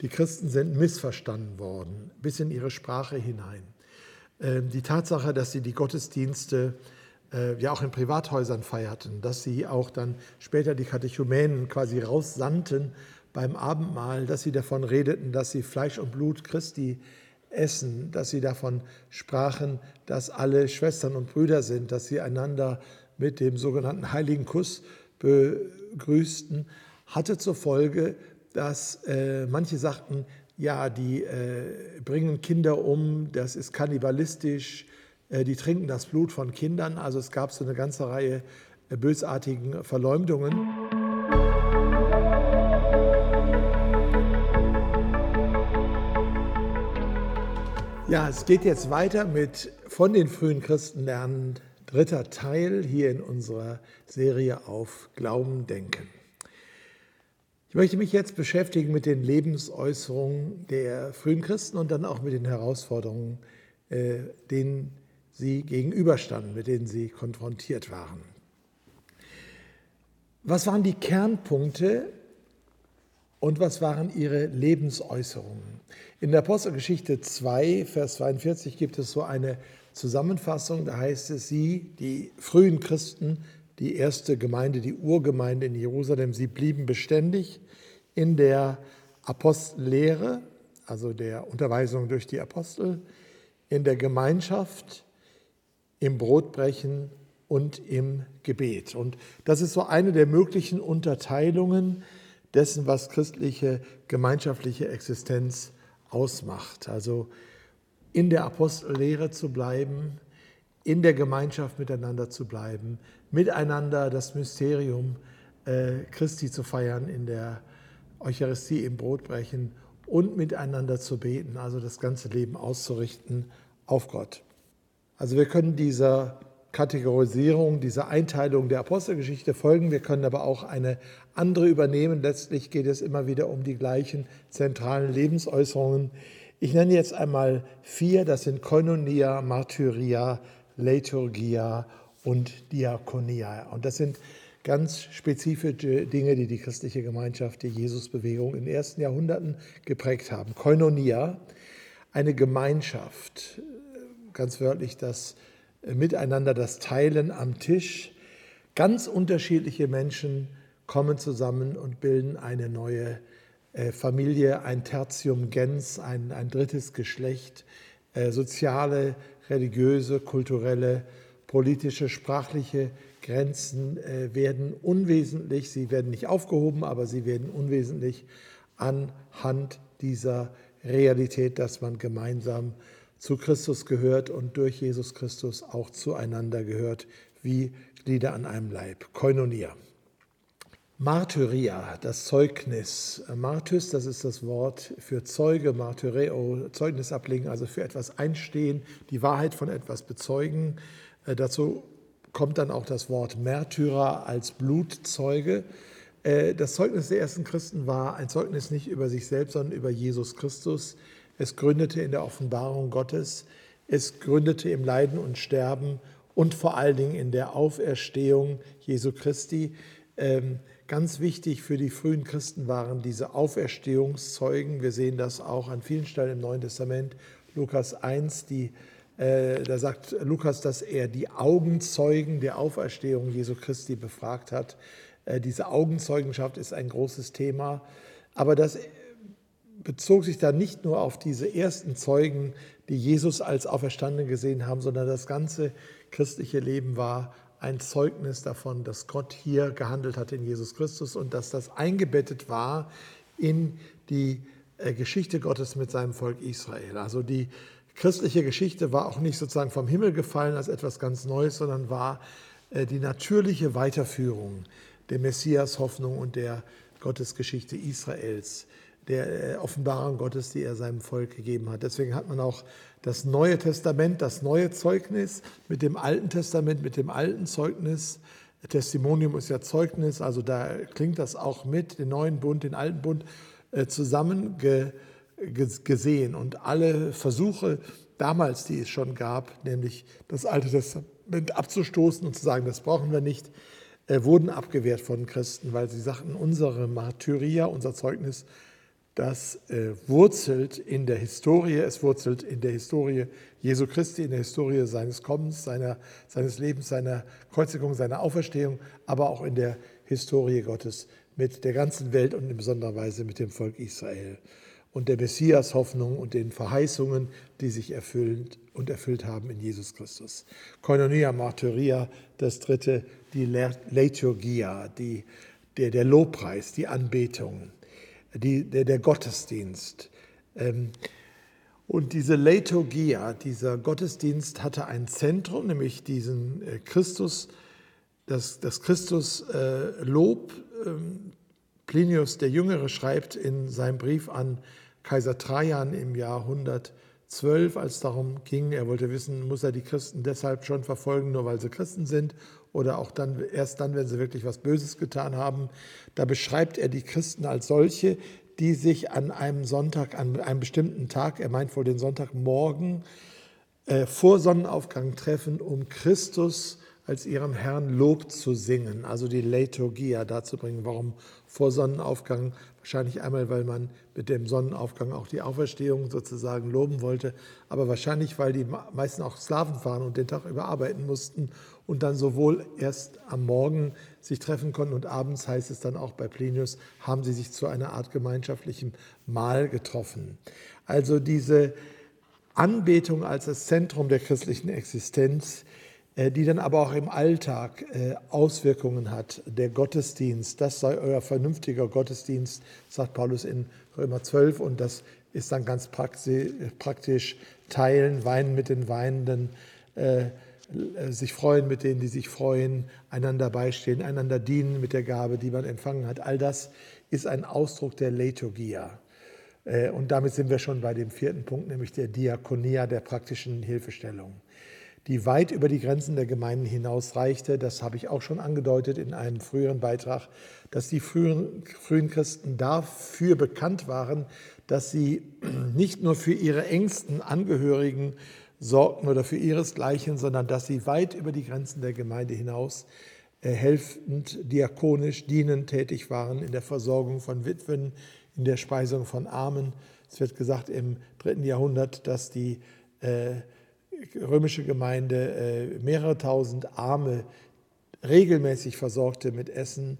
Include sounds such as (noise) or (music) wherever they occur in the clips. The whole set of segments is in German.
Die Christen sind missverstanden worden, bis in ihre Sprache hinein. Ähm, die Tatsache, dass sie die Gottesdienste äh, ja auch in Privathäusern feierten, dass sie auch dann später die Katechumänen quasi raussandten beim Abendmahl, dass sie davon redeten, dass sie Fleisch und Blut Christi essen, dass sie davon sprachen, dass alle Schwestern und Brüder sind, dass sie einander mit dem sogenannten heiligen Kuss begrüßten, hatte zur Folge, dass äh, manche sagten, ja, die äh, bringen Kinder um, das ist kannibalistisch, äh, die trinken das Blut von Kindern. Also es gab so eine ganze Reihe äh, bösartigen Verleumdungen. Ja, es geht jetzt weiter mit von den frühen Christen lernen, dritter Teil hier in unserer Serie auf Glauben, Denken. Ich möchte mich jetzt beschäftigen mit den Lebensäußerungen der frühen Christen und dann auch mit den Herausforderungen, äh, denen sie gegenüberstanden, mit denen sie konfrontiert waren. Was waren die Kernpunkte und was waren ihre Lebensäußerungen? In der Apostelgeschichte 2, Vers 42 gibt es so eine Zusammenfassung, da heißt es, sie, die frühen Christen, die erste Gemeinde, die Urgemeinde in Jerusalem, sie blieben beständig in der Apostellehre, also der Unterweisung durch die Apostel, in der Gemeinschaft, im Brotbrechen und im Gebet. Und das ist so eine der möglichen Unterteilungen dessen, was christliche gemeinschaftliche Existenz ausmacht. Also in der Apostellehre zu bleiben, in der Gemeinschaft miteinander zu bleiben, miteinander das Mysterium äh, Christi zu feiern in der Eucharistie im Brotbrechen und miteinander zu beten, also das ganze Leben auszurichten auf Gott. Also wir können dieser Kategorisierung, dieser Einteilung der Apostelgeschichte folgen, wir können aber auch eine andere übernehmen. Letztlich geht es immer wieder um die gleichen zentralen Lebensäußerungen. Ich nenne jetzt einmal vier, das sind Koinonia, Martyria, Liturgia und Diakonia. Und das sind ganz spezifische Dinge, die die christliche Gemeinschaft, die Jesusbewegung in den ersten Jahrhunderten geprägt haben. Koinonia, eine Gemeinschaft, ganz wörtlich das Miteinander, das Teilen am Tisch. Ganz unterschiedliche Menschen kommen zusammen und bilden eine neue äh, Familie, ein Tertium gens, ein, ein drittes Geschlecht, äh, soziale, religiöse, kulturelle, politische, sprachliche Grenzen äh, werden unwesentlich, sie werden nicht aufgehoben, aber sie werden unwesentlich anhand dieser Realität, dass man gemeinsam zu Christus gehört und durch Jesus Christus auch zueinander gehört, wie Glieder an einem Leib. Koinonia. Martyria, das Zeugnis. Martys, das ist das Wort für Zeuge, Martyreo, Zeugnis ablegen, also für etwas einstehen, die Wahrheit von etwas bezeugen. Äh, dazu kommt dann auch das Wort Märtyrer als Blutzeuge. Äh, das Zeugnis der ersten Christen war ein Zeugnis nicht über sich selbst, sondern über Jesus Christus. Es gründete in der Offenbarung Gottes, es gründete im Leiden und Sterben und vor allen Dingen in der Auferstehung Jesu Christi. Ähm, ganz wichtig für die frühen Christen waren diese Auferstehungszeugen. Wir sehen das auch an vielen Stellen im Neuen Testament. Lukas 1, die, äh, da sagt Lukas, dass er die Augenzeugen der Auferstehung Jesu Christi befragt hat. Äh, diese Augenzeugenschaft ist ein großes Thema. Aber das bezog sich da nicht nur auf diese ersten Zeugen, die Jesus als Auferstanden gesehen haben, sondern das ganze christliche Leben war ein Zeugnis davon, dass Gott hier gehandelt hat in Jesus Christus und dass das eingebettet war in die äh, Geschichte Gottes mit seinem Volk Israel. Also die christliche Geschichte war auch nicht sozusagen vom Himmel gefallen als etwas ganz Neues, sondern war äh, die natürliche Weiterführung der Messias-Hoffnung und der Gottesgeschichte Israels der äh, Offenbarung Gottes, die er seinem Volk gegeben hat. Deswegen hat man auch das Neue Testament, das neue Zeugnis mit dem Alten Testament, mit dem alten Zeugnis. Testimonium ist ja Zeugnis, also da klingt das auch mit, den neuen Bund, den alten Bund äh, zusammen gesehen. Und alle Versuche damals, die es schon gab, nämlich das Alte Testament abzustoßen und zu sagen, das brauchen wir nicht, äh, wurden abgewehrt von Christen, weil sie sagten, unsere Martyria, unser Zeugnis, das äh, wurzelt in der Historie, es wurzelt in der Historie Jesu Christi, in der Historie seines Kommens, seiner, seines Lebens, seiner Kreuzigung, seiner Auferstehung, aber auch in der Historie Gottes mit der ganzen Welt und in besonderer Weise mit dem Volk Israel und der Messias-Hoffnung und den Verheißungen, die sich erfüllt und erfüllt haben in Jesus Christus. Koinonia Martyria, das dritte, die Liturgia, die, der, der Lobpreis, die Anbetung, die, der, der Gottesdienst. Ähm, und diese Liturgia, dieser Gottesdienst hatte ein Zentrum, nämlich diesen äh, Christus, das, das Christus-Lob. Äh, ähm, Plinius der Jüngere schreibt in seinem Brief an Kaiser Trajan im Jahr 112, als es darum ging, er wollte wissen, muss er die Christen deshalb schon verfolgen, nur weil sie Christen sind oder auch dann, erst dann, wenn sie wirklich was Böses getan haben. Da beschreibt er die Christen als solche, die sich an einem Sonntag, an einem bestimmten Tag, er meint wohl den Sonntagmorgen, äh, vor Sonnenaufgang treffen, um Christus als ihrem Herrn Lob zu singen, also die Liturgia dazu bringen. Warum vor Sonnenaufgang? Wahrscheinlich einmal, weil man mit dem Sonnenaufgang auch die Auferstehung sozusagen loben wollte, aber wahrscheinlich, weil die meisten auch Sklaven waren und den Tag über arbeiten mussten und dann sowohl erst am Morgen sich treffen konnten und abends, heißt es dann auch bei Plinius, haben sie sich zu einer Art gemeinschaftlichem Mahl getroffen. Also diese Anbetung als das Zentrum der christlichen Existenz, die dann aber auch im Alltag äh, Auswirkungen hat. Der Gottesdienst, das sei euer vernünftiger Gottesdienst, sagt Paulus in Römer 12 und das ist dann ganz praktisch teilen, weinen mit den Weinenden, äh, äh, sich freuen mit denen, die sich freuen, einander beistehen, einander dienen mit der Gabe, die man empfangen hat. All das ist ein Ausdruck der Liturgia. Äh, und damit sind wir schon bei dem vierten Punkt, nämlich der Diakonia, der praktischen Hilfestellung, die weit über die Grenzen der Gemeinden hinaus reichte. Das habe ich auch schon angedeutet in einem früheren Beitrag, dass die frühen, frühen Christen dafür bekannt waren, dass sie (clears throat) nicht nur für ihre engsten Angehörigen sorgten oder für ihresgleichen, sondern dass sie weit über die Grenzen der Gemeinde hinaus äh, helfend, diakonisch, dienend tätig waren in der Versorgung von Witwen, in der Speisung von Armen. Es wird gesagt im dritten Jahrhundert, dass die äh, römische Gemeinde äh, mehrere tausend Arme regelmäßig versorgte mit Essen,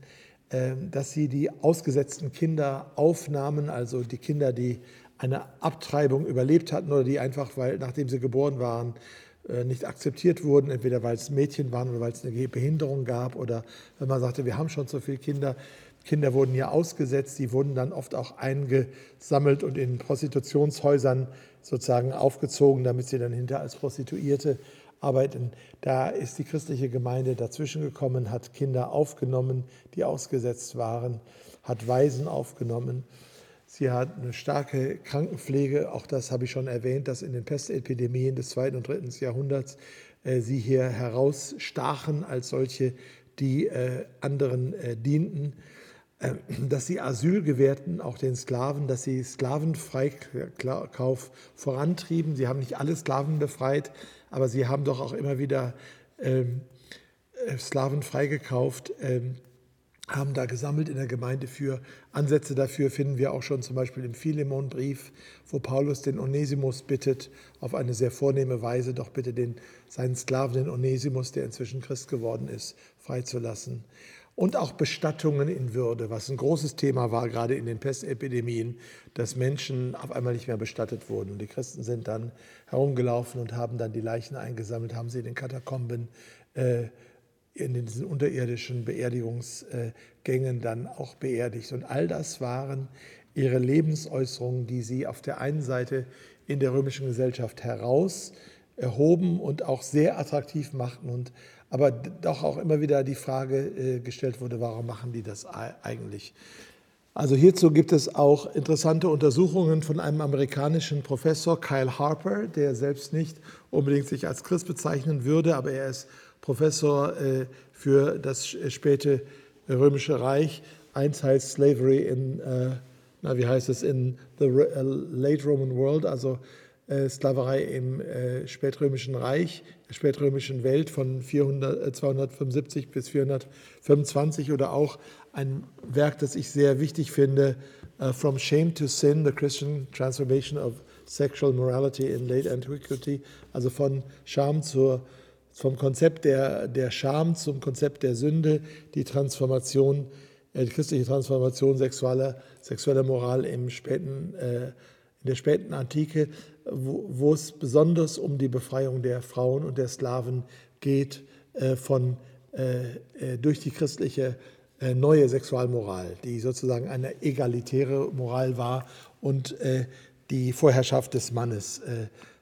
äh, dass sie die ausgesetzten Kinder aufnahmen, also die Kinder, die eine Abtreibung überlebt hatten oder die einfach, weil nachdem sie geboren waren, äh, nicht akzeptiert wurden, entweder weil es Mädchen waren oder weil es eine Behinderung gab oder wenn man sagte, wir haben schon so viele Kinder. Kinder wurden ja ausgesetzt, die wurden dann oft auch eingesammelt und in Prostitutionshäusern sozusagen aufgezogen, damit sie dann hinter als Prostituierte arbeiten. Da ist die christliche Gemeinde dazwischen gekommen, hat Kinder aufgenommen, die ausgesetzt waren, hat Waisen aufgenommen Sie hat eine starke Krankenpflege, auch das habe ich schon erwähnt, dass in den Pestepidemien des zweiten und dritten Jahrhunderts äh, sie hier herausstachen als solche, die äh, anderen äh, dienten, dass sie Asyl gewährten, auch den Sklaven, dass sie Sklavenfreikauf vorantrieben. Sie haben nicht alle Sklaven befreit, aber sie haben doch auch immer wieder ähm, äh, Sklaven freigekauft. Ähm, haben da gesammelt in der Gemeinde für. Ansätze dafür finden wir auch schon zum Beispiel im Philemon-Brief, wo Paulus den Onesimus bittet, auf eine sehr vornehme Weise doch bitte den, seinen Sklaven, den Onesimus, der inzwischen Christ geworden ist, freizulassen. Und auch Bestattungen in Würde, was ein großes Thema war, gerade in den Pestepidemien, dass Menschen auf einmal nicht mehr bestattet wurden. Und die Christen sind dann herumgelaufen und haben dann die Leichen eingesammelt, haben sie in den Katakomben äh, in diesen unterirdischen Beerdigungsgängen dann auch beerdigt. Und all das waren ihre Lebensäußerungen, die sie auf der einen Seite in der römischen Gesellschaft heraus erhoben und auch sehr attraktiv machten und aber doch auch immer wieder die Frage äh, gestellt wurde, warum machen die das eigentlich? Also hierzu gibt es auch interessante Untersuchungen von einem amerikanischen Professor, Kyle Harper, der selbst nicht unbedingt sich als Christ bezeichnen würde, aber er ist Professor äh, für das späte Römische Reich. Eins heißt Slavery in, äh, na, wie heißt es, in the äh, Late Roman World, also Sklaverei im spätrömischen Reich, der spätrömischen Welt von 400, 275 bis 425 oder auch ein Werk, das ich sehr wichtig finde, From Shame to Sin, the Christian Transformation of Sexual Morality in Late Antiquity, also von Scham zur, vom Konzept der, der Scham zum Konzept der Sünde, die Transformation, äh, die christliche Transformation sexueller, sexueller Moral im späten, äh, in der späten Antike, wo, es besonders um die Befreiung der Frauen und der Sklaven geht äh, von, äh, äh, durch die christliche äh, neue Sexualmoral, die sozusagen eine egalitäre Moral war und die Vorherrschaft des Mannes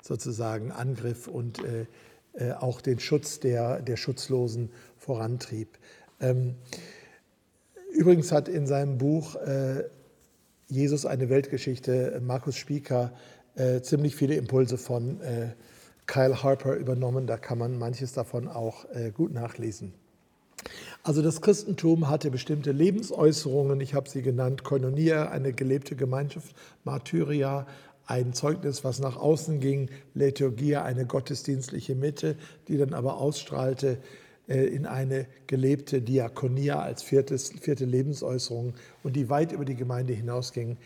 sozusagen angriff und auch den Schutz der, der Schutzlosen vorantrieb. Ähm, übrigens hat in seinem Buch Jesus eine Weltgeschichte Markus Spieker ziemlich viele Impulse von Kyle Harper übernommen. Da kann man manches davon auch gut nachlesen. Also das Christentum hatte bestimmte Lebensäußerungen, ich habe sie genannt, Koinonia, eine gelebte Gemeinschaft, Martyria, ein Zeugnis, was nach außen ging, Liturgia, eine gottesdienstliche Mitte, die dann aber ausstrahlte äh, in eine gelebte Diakonia als viertes, vierte Lebensäußerung und die weit über die Gemeinde hinausging,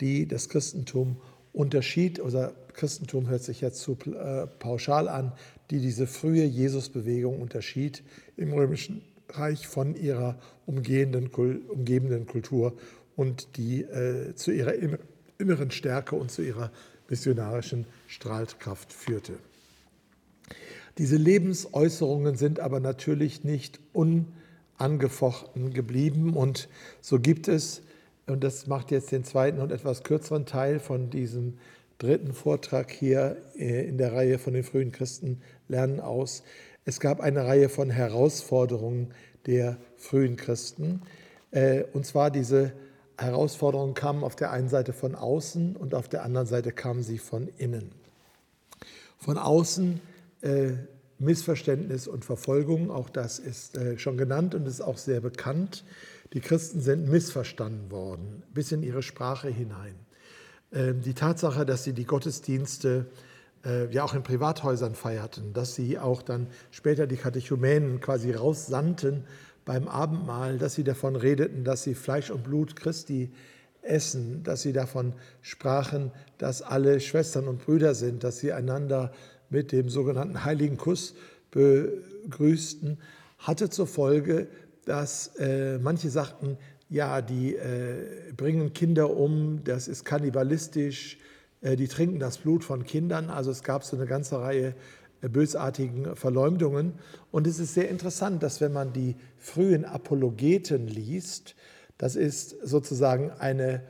die das Christentum unterschied, oder Christentum hört sich jetzt zu äh, pauschal an, die diese frühe Jesusbewegung unterschied im römischen Reich von ihrer umgehenden, umgebenden Kultur und die äh, zu ihrer inneren Stärke und zu ihrer missionarischen Strahlkraft führte. Diese Lebensäußerungen sind aber natürlich nicht unangefochten geblieben und so gibt es, und das macht jetzt den zweiten und etwas kürzeren Teil von diesem dritten Vortrag hier äh, in der Reihe von den frühen Christen lernen aus, es gab eine Reihe von Herausforderungen der frühen Christen. Äh, und zwar diese Herausforderungen kamen auf der einen Seite von außen und auf der anderen Seite kamen sie von innen. Von außen äh, Missverständnis und Verfolgung, auch das ist schon genannt und ist auch sehr bekannt. Die Christen sind missverstanden worden, bis in ihre Sprache hinein. Ähm, die Tatsache, dass sie die Gottesdienste äh, ja auch in Privathäusern feierten, dass sie auch dann später die Katechumänen quasi raussandten beim Abendmahl, dass sie davon redeten, dass sie Fleisch und Blut Christi essen, dass sie davon sprachen, dass alle Schwestern und Brüder sind, dass sie einander mit dem sogenannten heiligen Kuss begrüßten, hatte zur Folge, dass äh, manche sagten, ja, die äh, bringen Kinder um, das ist kannibalistisch, äh, die trinken das Blut von Kindern. Also es gab so eine ganze Reihe äh, bösartigen Verleumdungen. Und es ist sehr interessant, dass wenn man die frühen Apologeten liest, das ist sozusagen eine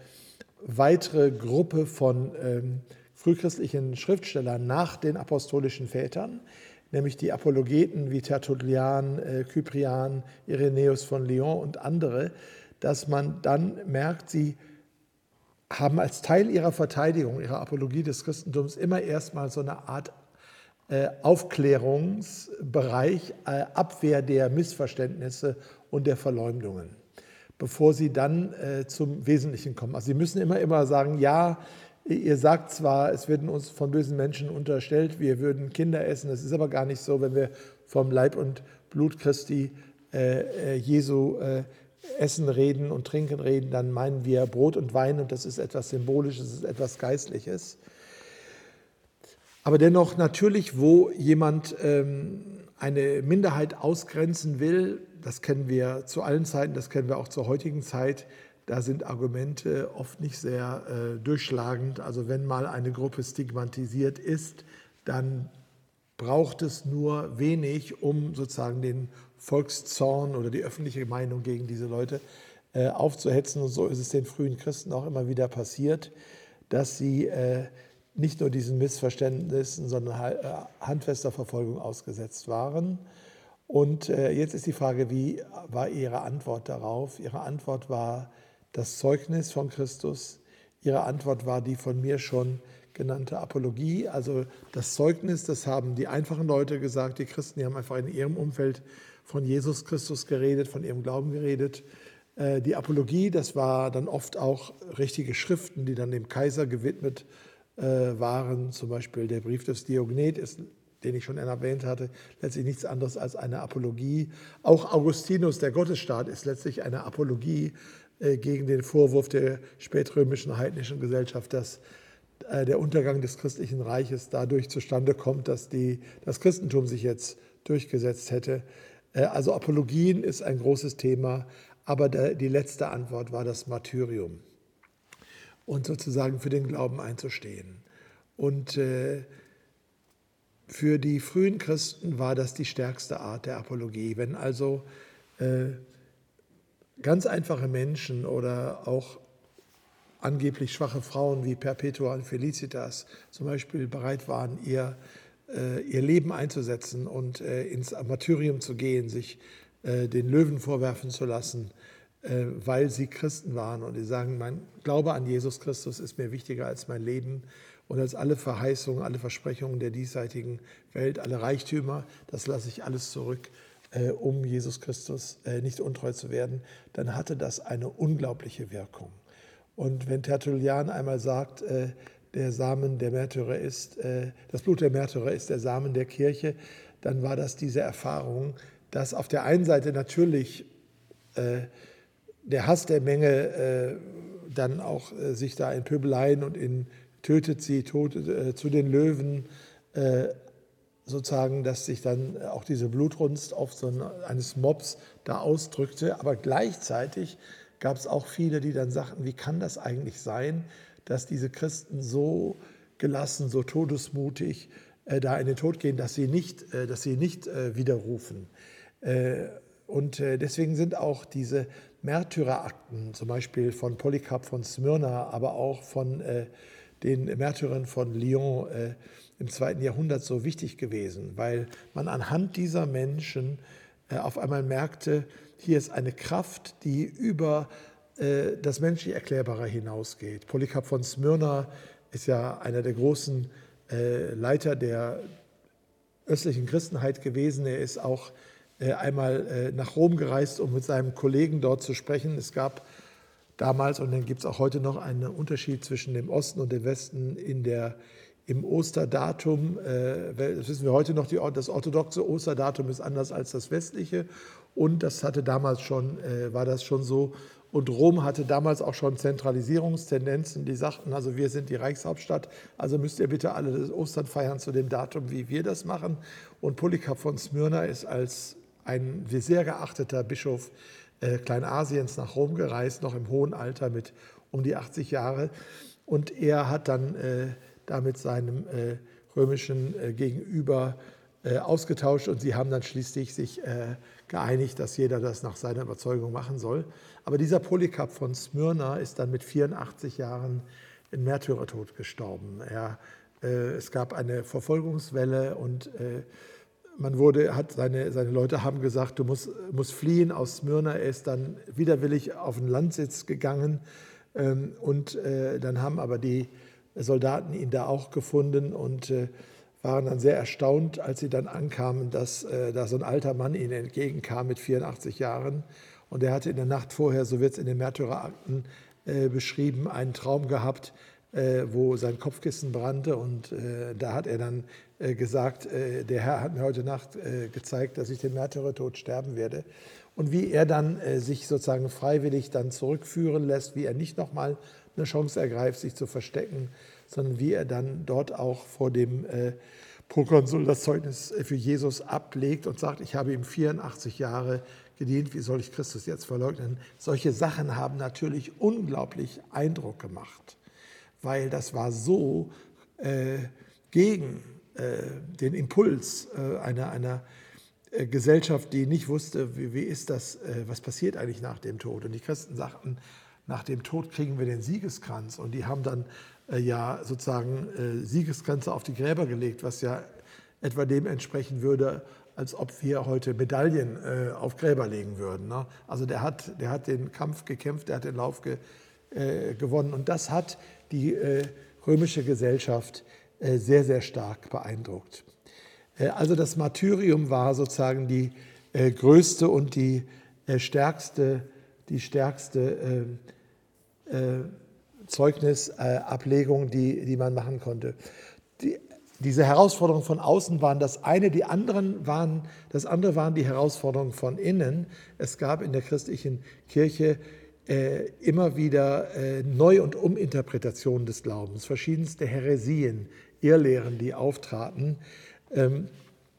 weitere Gruppe von ähm, frühchristlichen Schriftstellern nach den apostolischen Vätern, nämlich die Apologeten wie Tertullian, äh, Cyprian, Irenäus von Lyon und andere, dass man dann merkt, sie haben als Teil ihrer Verteidigung, ihrer Apologie des Christentums immer erstmal so eine Art äh, Aufklärungsbereich, äh, Abwehr der Missverständnisse und der Verleumdungen, bevor sie dann äh, zum Wesentlichen kommen. Also sie müssen immer, immer sagen, ja, ihr sagt zwar, es werden uns von bösen Menschen unterstellt, wir würden Kinder essen, es ist aber gar nicht so, wenn wir vom Leib und Blut Christi äh, Jesu äh, Essen reden und Trinken reden, dann meinen wir Brot und Wein und das ist etwas Symbolisches, das ist etwas Geistliches. Aber dennoch natürlich, wo jemand ähm, eine Minderheit ausgrenzen will, das kennen wir zu allen Zeiten, das kennen wir auch zur heutigen Zeit, da sind Argumente oft nicht sehr äh, durchschlagend. Also wenn mal eine Gruppe stigmatisiert ist, dann braucht es nur wenig, um sozusagen den Volkszorn oder die öffentliche Meinung gegen diese Leute äh, aufzuhetzen. Und so ist es den frühen Christen auch immer wieder passiert, dass sie äh, nicht nur diesen Missverständnissen, sondern äh, handfester Verfolgung ausgesetzt waren. Und äh, jetzt ist die Frage, wie war Ihre Antwort darauf? Ihre Antwort war das Zeugnis von Christus. Ihre Antwort war die von mir schon genannte Apologie, also das Zeugnis, das haben die einfachen Leute gesagt, die Christen, die haben einfach in ihrem Umfeld von Jesus Christus geredet, von ihrem Glauben geredet. Äh, die Apologie, das war dann oft auch richtige Schriften, die dann dem Kaiser gewidmet äh, waren. Zum Beispiel der Brief des Diognet den ich schon erwähnt hatte, letztlich nichts anderes als eine Apologie. Auch Augustinus, der Gottesstaat, ist letztlich eine Apologie gegen den Vorwurf der spätrömischen heidnischen Gesellschaft, dass der Untergang des christlichen Reiches dadurch zustande kommt, dass die, das Christentum sich jetzt durchgesetzt hätte. Also Apologien ist ein großes Thema, aber die letzte Antwort war das Martyrium und sozusagen für den Glauben einzustehen. Und äh, für die frühen Christen war das die stärkste Art der Apologie. Wenn also äh, ganz einfache Menschen oder auch angeblich schwache Frauen wie Perpetua und Felicitas zum Beispiel bereit waren, ihr, äh, ihr Leben einzusetzen und äh, ins Martyrium zu gehen, sich äh, den Löwen vorwerfen zu lassen, äh, weil sie Christen waren. Und die sagen, mein Glaube an Jesus Christus ist mir wichtiger als mein Leben und als alle Verheißungen, alle Versprechungen der diesseitigen Welt, alle Reichtümer, das lasse ich alles zurück, äh, um Jesus Christus äh, nicht untreu zu werden, dann hatte das eine unglaubliche Wirkung. Und wenn Tertullian einmal sagt, der Samen der Märtyrer ist, das Blut der Märtyrer ist der Samen der Kirche, dann war das diese Erfahrung, dass auf der einen Seite natürlich der Hass der Menge äh, dann auch äh, sich da in Pöbeleien und in tötet sie tot, äh, zu den Löwen äh, sozusagen, dass sich dann auch diese Blutrunst auf so ein, eines Mobs da ausdrückte. Aber gleichzeitig gab es auch viele, die dann sagten, wie kann das eigentlich sein, dass diese Christen so gelassen, so todesmutig äh, da in den Tod gehen, dass sie nicht, äh, dass sie nicht widerrufen. Und deswegen sind auch diese Märtyrerakten, zum Beispiel von Polycarp von Smyrna, aber auch von äh, den Märtyrern von Lyon äh, im zweiten Jahrhundert so wichtig gewesen, weil man anhand dieser Menschen äh, auf einmal merkte, hier ist eine Kraft, die über äh, das menschlich Erklärbare hinausgeht. Polycarp von Smyrna ist ja einer der großen äh, Leiter der östlichen Christenheit gewesen. Er ist auch äh, einmal äh, nach Rom gereist, um mit seinem Kollegen dort zu sprechen. Es gab damals und dann gibt es auch heute noch einen Unterschied zwischen dem Osten und dem Westen in der, im Osterdatum. Äh, das wissen wir heute noch, das orthodoxe Osterdatum ist anders als das westliche und das hatte damals schon, war das schon so. Und Rom hatte damals auch schon Zentralisierungstendenzen. Die sagten, also wir sind die Reichshauptstadt, also müsst ihr bitte alle das Ostern feiern zu dem Datum, wie wir das machen. Und Polycarp von Smyrna ist als ein sehr geachteter Bischof äh, Kleinasiens nach Rom gereist, noch im hohen Alter mit um die 80 Jahre. Und er hat dann äh, da mit seinem äh, römischen äh, Gegenüber äh, ausgetauscht und sie haben dann schließlich sich äh, geeinigt, dass jeder das nach seiner Überzeugung machen soll. Aber dieser Polycarp von Smyrna ist dann mit 84 Jahren in Märtyrertod gestorben. Er, es gab eine Verfolgungswelle und man wurde, hat seine, seine Leute haben gesagt, du musst, musst fliehen aus Smyrna. Er ist dann widerwillig auf den Landsitz gegangen. Ähm, und äh, dann haben aber die Soldaten ihn da auch gefunden und äh, waren dann sehr erstaunt, als sie dann ankamen, dass äh, da so ein alter Mann ihnen entgegenkam mit 84 Jahren. Und er hatte in der Nacht vorher, so wird es in den Märtyrerakten beschrieben, einen Traum gehabt, wo sein Kopfkissen brannte. Und da hat er dann äh, gesagt, äh, der Herr hat mir heute Nacht äh, gezeigt, dass ich den Märtyrertod sterben werde. Und wie er dann sich sozusagen freiwillig dann zurückführen lässt, wie er nicht nochmal eine Chance ergreift, sich zu verstecken, sondern wie er dann dort auch vor dem Prokonsul das Zeugnis für Jesus ablegt und sagt, ich habe ihm 84 Jahre gedient, wie soll ich Christus jetzt verleugnen? Solche Sachen haben natürlich unglaublich Eindruck gemacht, weil das war so äh, gegen äh, den Impuls äh, einer, einer äh, Gesellschaft, die nicht wusste, wie, wie ist das, was passiert eigentlich nach dem Tod. Und die Christen sagten, nach dem Tod kriegen wir den Siegeskranz. Und die haben dann ja sozusagen Siegeskränze auf die Gräber gelegt, was ja etwa dem entsprechen würde, als ob wir heute Medaillen auf Gräber legen würden. Ne? Also der hat, der hat den Kampf gekämpft, der hat den Lauf ge, gewonnen. Und das hat die römische Gesellschaft äh, sehr, sehr stark beeindruckt. Äh, also das Martyrium war sozusagen die äh, größte und die stärkste, die stärkste Zeugnisablegung, die, die man machen konnte. Die, diese Herausforderungen von außen waren das eine, die anderen waren, das andere waren die Herausforderungen von innen. Es gab in der christlichen Kirche äh, immer wieder äh, Neu- und Uminterpretationen des Glaubens, verschiedenste Häresien, Irrlehren, die auftraten, ähm,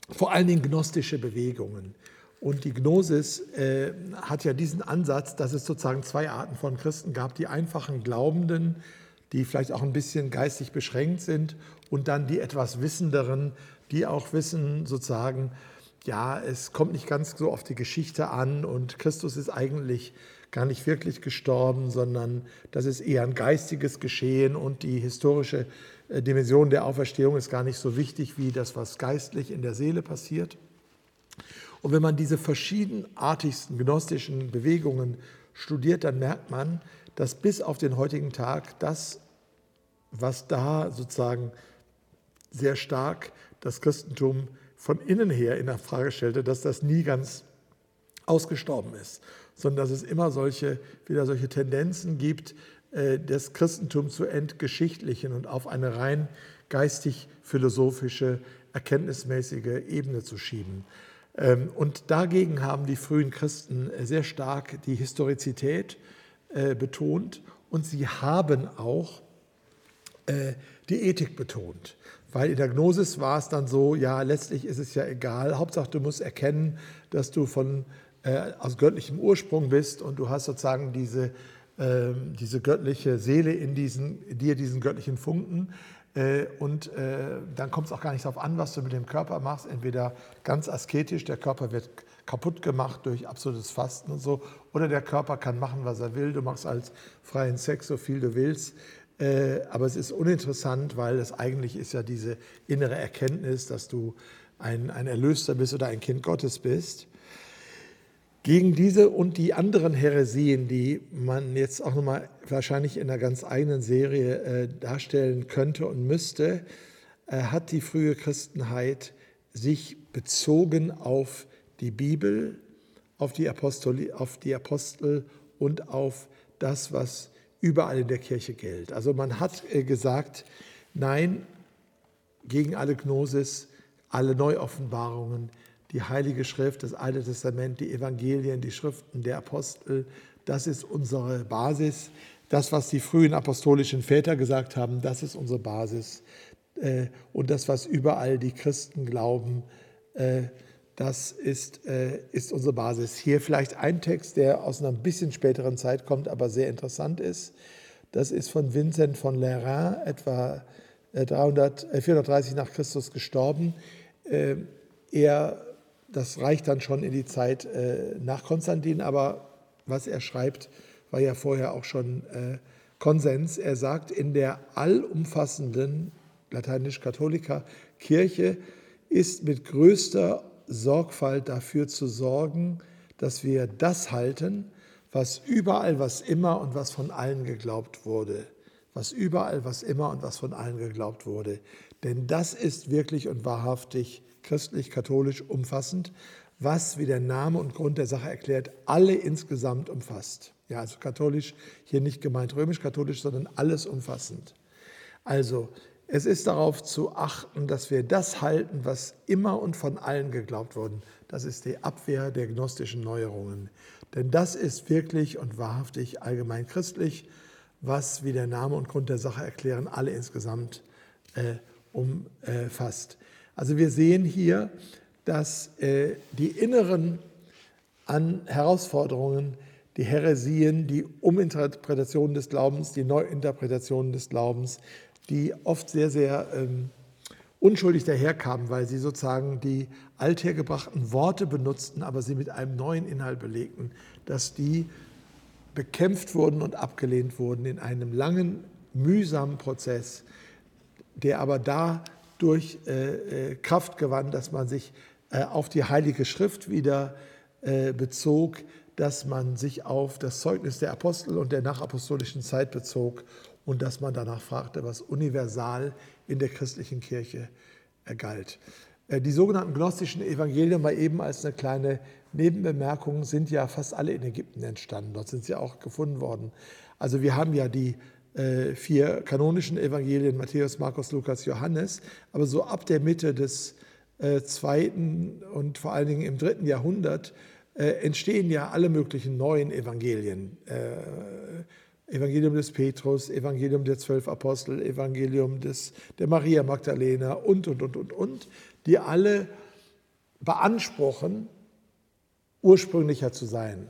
vor allen Dingen gnostische Bewegungen. Und die Gnosis äh, hat ja diesen Ansatz, dass es sozusagen zwei Arten von Christen gab, die einfachen Glaubenden, die vielleicht auch ein bisschen geistig beschränkt sind, und dann die etwas Wissenderen, die auch wissen sozusagen, ja, es kommt nicht ganz so auf die Geschichte an und Christus ist eigentlich gar nicht wirklich gestorben, sondern das ist eher ein geistiges Geschehen und die historische äh, Dimension der Auferstehung ist gar nicht so wichtig wie das, was geistlich in der Seele passiert. Und wenn man diese verschiedenartigsten gnostischen Bewegungen studiert, dann merkt man, dass bis auf den heutigen Tag das, was da sozusagen sehr stark das Christentum von innen her in der Frage stellte, dass das nie ganz ausgestorben ist, sondern dass es immer solche, wieder solche Tendenzen gibt, äh, das Christentum zu entgeschichtlichen und auf eine rein geistig-philosophische, erkenntnismäßige Ebene zu schieben. Ähm, und dagegen haben die frühen Christen sehr stark die Historizität äh, betont und sie haben auch äh, die Ethik betont. Weil in der Gnosis war es dann so, ja, letztlich ist es ja egal, Hauptsache du musst erkennen, dass du von, äh, aus göttlichem Ursprung bist und du hast sozusagen diese, äh, diese göttliche Seele in, diesen, in dir, diesen göttlichen Funken. Äh, und äh, dann kommt es auch gar nicht darauf an, was du mit dem Körper machst. Entweder ganz asketisch, der Körper wird kaputt gemacht durch absolutes Fasten und so, oder der Körper kann machen, was er will. Du machst als freien Sex so viel du willst. Äh, aber es ist uninteressant, weil es eigentlich ist ja diese innere Erkenntnis, dass du ein, ein Erlöster bist oder ein Kind Gottes bist. Gegen diese und die anderen Heresien, die man jetzt auch nochmal wahrscheinlich in einer ganz eigenen Serie äh, darstellen könnte und müsste, äh, hat die frühe Christenheit sich bezogen auf die Bibel, auf die, auf die Apostel und auf das, was überall in der Kirche gilt. Also man hat äh, gesagt, nein, gegen alle Gnosis, alle Neuoffenbarungen, die Heilige Schrift, das Alte Testament, die Evangelien, die Schriften der Apostel, das ist unsere Basis. Das, was die frühen apostolischen Väter gesagt haben, das ist unsere Basis. Äh, und das, was überall die Christen glauben, äh, das ist, äh, ist unsere Basis. Hier vielleicht ein Text, der aus einer bisschen späteren Zeit kommt, aber sehr interessant ist. Das ist von Vincent von Lerins, etwa 300, äh, 430 äh, nach Christus gestorben. Er, das reicht dann schon in die Zeit nach Konstantin, aber was er schreibt, war ja vorher auch schon Konsens. Er sagt, in der allumfassenden lateinisch-katholiker Kirche ist mit größter Sorgfalt dafür zu sorgen, dass wir das halten, was überall, was immer und was von allen geglaubt wurde. Was überall, was immer und was von allen geglaubt wurde. Denn das ist wirklich und wahrhaftig christlich-katholisch umfassend, was, wie der Name und Grund der Sache erklärt, alle insgesamt umfasst. Ja, also katholisch, hier nicht gemeint römisch-katholisch, sondern alles umfassend. Also es ist darauf zu achten, dass wir das halten, was immer und von allen geglaubt wurde. Das ist die Abwehr der gnostischen Neuerungen. Denn das ist wirklich und wahrhaftig allgemein christlich, was, wie der Name und Grund der Sache erklären, alle insgesamt äh, umfasst. Also wir sehen hier, dass äh, die inneren an Herausforderungen, die Heresien, die Uminterpretationen des Glaubens, die Neuinterpretationen des Glaubens, die oft sehr, sehr ähm, unschuldig daherkamen, weil sie sozusagen die althergebrachten Worte benutzten, aber sie mit einem neuen Inhalt belegten, dass die bekämpft wurden und abgelehnt wurden in einem langen, mühsamen Prozess, der aber dadurch äh, äh, Kraft gewann, dass man sich äh, auf die Heilige Schrift wieder äh, bezog, dass man sich auf das Zeugnis der Apostel und der nachapostolischen Zeit bezog und dass man danach fragte, was universal in der christlichen Kirche galt. Äh, die sogenannten gnostischen Evangelien, mal eben als eine kleine Nebenbemerkung, sind ja fast alle in Ägypten entstanden. Dort sind sie auch gefunden worden. Also wir haben ja die äh, vier kanonischen Evangelien, Matthäus, Markus, Lukas, Johannes, aber so ab der Mitte des äh, zweiten und vor allen Dingen im dritten Jahrhundert äh, entstehen ja alle möglichen neuen Evangelien. Äh, Evangelium des Petrus, Evangelium der zwölf Apostel, Evangelium des, der Maria Magdalena und, und, und, und, und, die alle beanspruchen, ursprünglicher zu sein.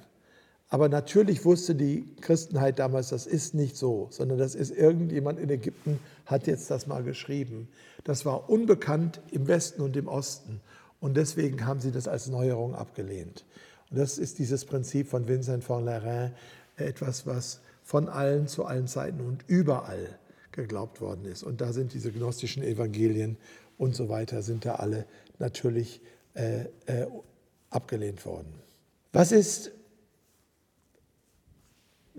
Aber natürlich wusste die Christenheit damals, das ist nicht so, sondern das ist irgendjemand in Ägypten, hat jetzt das mal geschrieben. Das war unbekannt im Westen und im Osten. Und deswegen haben sie das als Neuerung abgelehnt. Und das ist dieses Prinzip von Vincent von Lerain, etwas, was von allen zu allen Zeiten und überall geglaubt worden ist. Und da sind diese gnostischen Evangelien und so weiter, sind da alle natürlich äh, äh, abgelehnt worden. Was ist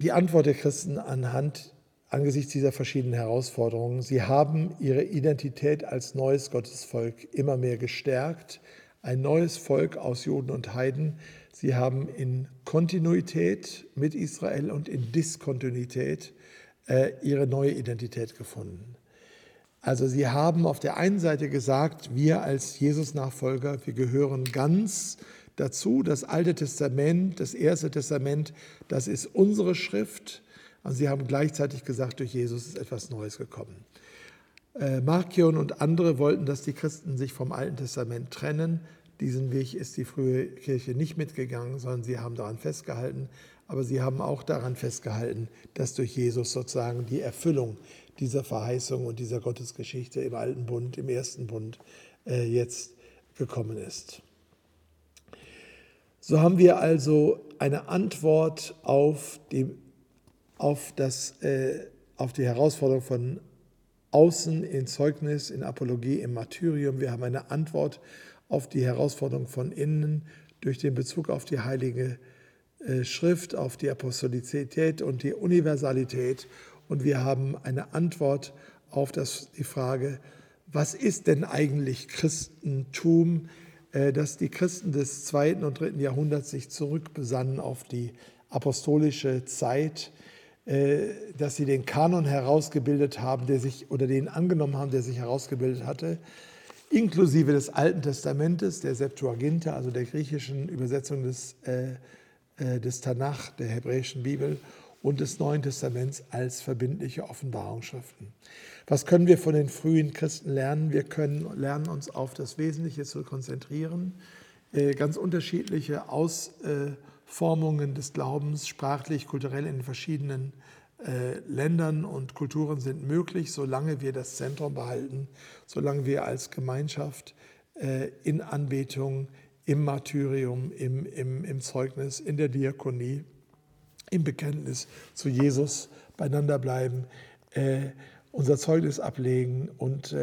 die Antwort der Christen anhand angesichts dieser verschiedenen Herausforderungen? Sie haben ihre Identität als neues Gottesvolk immer mehr gestärkt, ein neues Volk aus Juden und Heiden, Sie haben in Kontinuität mit Israel und in Diskontinuität äh, ihre neue Identität gefunden. Also sie haben auf der einen Seite gesagt, wir als Jesus-Nachfolger, wir gehören ganz dazu. Das Alte Testament, das Erste Testament, das ist unsere Schrift. Und sie haben gleichzeitig gesagt, durch Jesus ist etwas Neues gekommen. Äh, Markion und andere wollten, dass die Christen sich vom Alten Testament trennen. Diesen Weg ist die frühe Kirche nicht mitgegangen, sondern sie haben daran festgehalten. Aber sie haben auch daran festgehalten, dass durch Jesus sozusagen die Erfüllung dieser Verheißung und dieser Gottesgeschichte im Alten Bund, im Ersten Bund äh, jetzt gekommen ist. So haben wir also eine Antwort auf die, auf das, äh, auf die Herausforderung von außen in Zeugnis, in Apologie, im Martyrium. Wir haben eine Antwort auf die Herausforderung von innen durch den Bezug auf die Heilige äh, Schrift, auf die Apostolizität und die Universalität. Und wir haben eine Antwort auf das, die Frage, was ist denn eigentlich Christentum, dass die Christen des zweiten und dritten Jahrhunderts sich zurückbesannen auf die apostolische Zeit, äh, dass sie den Kanon herausgebildet haben, der sich oder den angenommen haben, der sich herausgebildet hatte, inklusive des Alten Testamentes, der Septuaginta, also der griechischen Übersetzung des, äh, äh, des Tanach, der hebräischen Bibel und des Neuen Testaments als verbindliche Offenbarungsschriften. Was können wir von den frühen Christen lernen? Wir können lernen, uns auf das Wesentliche zu konzentrieren. Äh, ganz unterschiedliche Ausformungen des Glaubens, sprachlich, kulturell in verschiedenen äh, Ländern und Kulturen sind möglich, solange wir das Zentrum behalten, solange wir als Gemeinschaft äh, in Anbetung, im Martyrium, im, im, im Zeugnis, in der Diakonie, im Bekenntnis zu Jesus beieinander bleiben, äh, unser Zeugnis ablegen und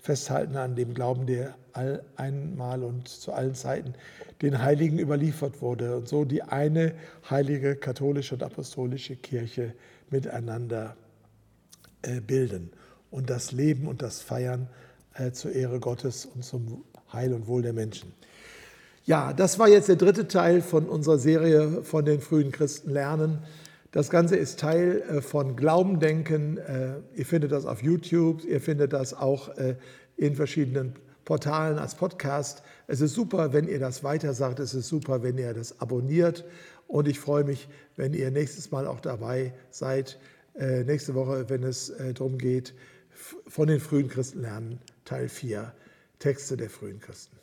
festhalten an dem Glauben, der all, einmal und zu allen Zeiten den Heiligen überliefert wurde und so die eine heilige katholische und apostolische Kirche miteinander äh, bilden und das Leben und das Feiern äh, zur Ehre Gottes und zum Heil und Wohl der Menschen. Ja, das war jetzt der dritte Teil von unserer Serie von den frühen Christen lernen. Das Ganze ist Teil äh, von Glaubendenken. Ihr findet das auf YouTube, ihr findet das auch in verschiedenen Portalen als Podcast. Es ist super, wenn ihr das weiter sagt. Es ist super, wenn ihr das abonniert. Und ich freue mich, wenn ihr nächstes Mal auch dabei seid, äh, nächste Woche, wenn es äh, darum geht, von den frühen Christen lernen, Teil 4, Texte der frühen Christen.